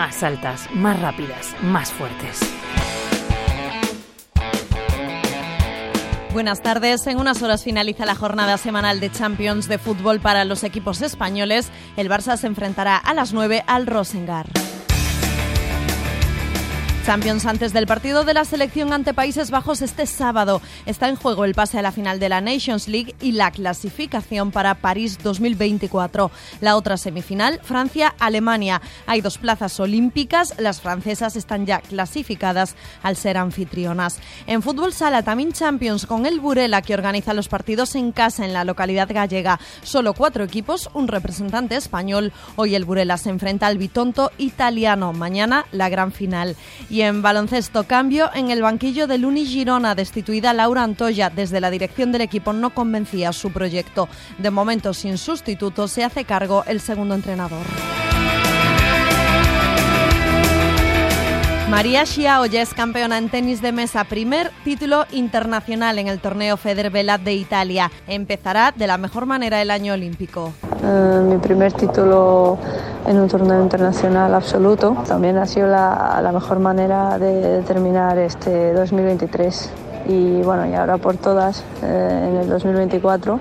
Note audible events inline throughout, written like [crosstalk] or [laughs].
más altas, más rápidas, más fuertes. Buenas tardes. En unas horas finaliza la jornada semanal de Champions de fútbol para los equipos españoles. El Barça se enfrentará a las 9 al Rosengar. Champions antes del partido de la selección ante Países Bajos este sábado. Está en juego el pase a la final de la Nations League y la clasificación para París 2024. La otra semifinal, Francia-Alemania. Hay dos plazas olímpicas. Las francesas están ya clasificadas al ser anfitrionas. En fútbol sala también Champions con el Burela que organiza los partidos en casa en la localidad gallega. Solo cuatro equipos, un representante español. Hoy el Burela se enfrenta al Bitonto italiano. Mañana la gran final. Y en baloncesto, cambio en el banquillo del Uni Girona, destituida Laura Antoya. Desde la dirección del equipo no convencía su proyecto. De momento, sin sustituto, se hace cargo el segundo entrenador. María Xiao ya es campeona en tenis de mesa, primer título internacional en el torneo Federvela de Italia. Empezará de la mejor manera el año olímpico. Eh, mi primer título en un torneo internacional absoluto. También ha sido la, la mejor manera de terminar este 2023 y bueno, y ahora por todas eh, en el 2024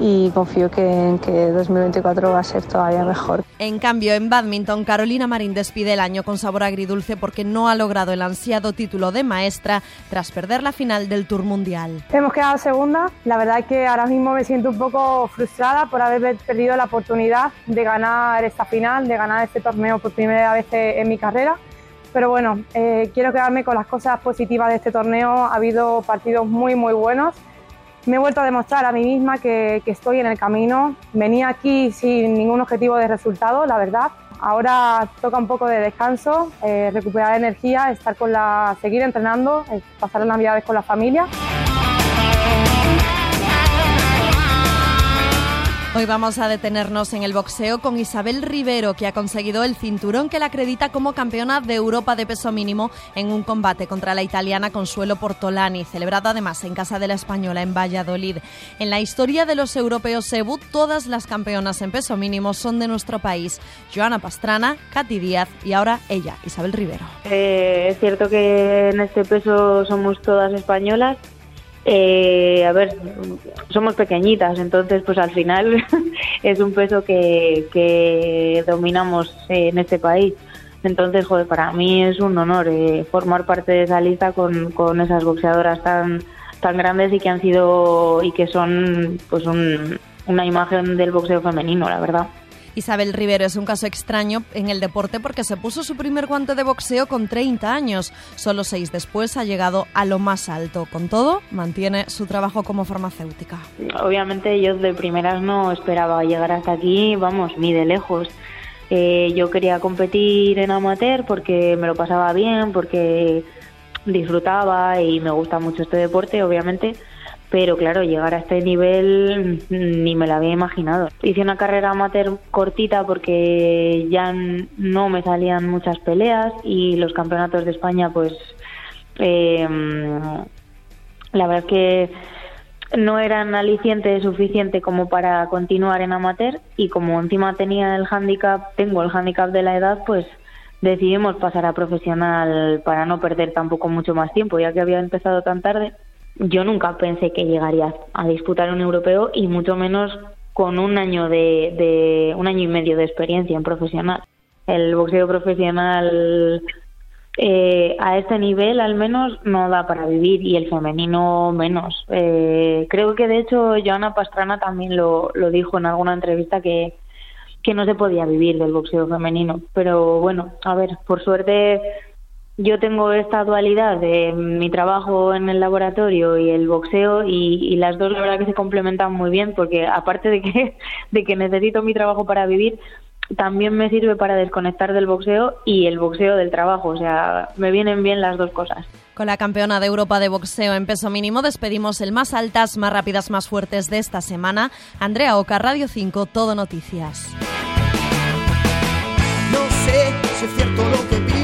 y confío que en que 2024 va a ser todavía mejor. En cambio, en badminton, Carolina Marín despide el año con sabor agridulce porque no ha logrado el ansiado título de maestra tras perder la final del Tour Mundial. Hemos quedado segunda. La verdad es que ahora mismo me siento un poco frustrada por haber perdido la oportunidad de ganar esta final, de ganar este torneo por primera vez en mi carrera. Pero bueno, eh, quiero quedarme con las cosas positivas de este torneo. Ha habido partidos muy, muy buenos me he vuelto a demostrar a mí misma que, estoy en el camino. Venía aquí sin ningún objetivo de resultado, la verdad. Ahora toca un poco de descanso, eh, recuperar energía, estar con la, seguir entrenando, eh, pasar las navidades con la familia. Hoy vamos a detenernos en el boxeo con Isabel Rivero, que ha conseguido el cinturón que la acredita como campeona de Europa de peso mínimo en un combate contra la italiana Consuelo Portolani, celebrado además en Casa de la Española en Valladolid. En la historia de los europeos Sebu, todas las campeonas en peso mínimo son de nuestro país. Joana Pastrana, Katy Díaz y ahora ella, Isabel Rivero. Eh, es cierto que en este peso somos todas españolas eh, a ver, somos pequeñitas, entonces pues al final [laughs] es un peso que, que dominamos en este país. Entonces, joder, para mí es un honor eh, formar parte de esa lista con, con esas boxeadoras tan, tan grandes y que han sido y que son pues una imagen del boxeo femenino, la verdad. Isabel Rivero es un caso extraño en el deporte porque se puso su primer guante de boxeo con 30 años. Solo seis después ha llegado a lo más alto. Con todo, mantiene su trabajo como farmacéutica. Obviamente yo de primeras no esperaba llegar hasta aquí, vamos, ni de lejos. Eh, yo quería competir en amateur porque me lo pasaba bien, porque disfrutaba y me gusta mucho este deporte, obviamente pero claro, llegar a este nivel ni me lo había imaginado. Hice una carrera amateur cortita porque ya no me salían muchas peleas y los campeonatos de España, pues eh, la verdad es que no eran aliciente suficiente como para continuar en amateur y como encima tenía el handicap, tengo el handicap de la edad, pues decidimos pasar a profesional para no perder tampoco mucho más tiempo, ya que había empezado tan tarde yo nunca pensé que llegaría a disputar un europeo y mucho menos con un año de, un año y medio de experiencia en profesional. El boxeo profesional eh, a este nivel al menos no da para vivir y el femenino menos. Eh, creo que de hecho Joana Pastrana también lo, lo dijo en alguna entrevista que, que no se podía vivir del boxeo femenino. Pero bueno, a ver, por suerte yo tengo esta dualidad de mi trabajo en el laboratorio y el boxeo y, las dos la verdad que se complementan muy bien porque aparte de que, [laughs] de que necesito mi trabajo para vivir, también me sirve para desconectar del boxeo y el boxeo del trabajo, o sea, me vienen bien las dos cosas. Con la campeona de Europa de boxeo en peso mínimo despedimos el más altas, más rápidas, más fuertes de esta semana. Andrea Oca, Radio 5, Todo Noticias. No sé si es cierto lo que efecto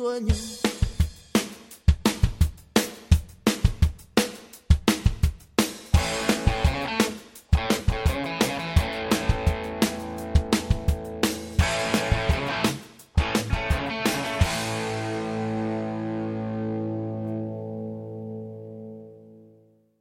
veo que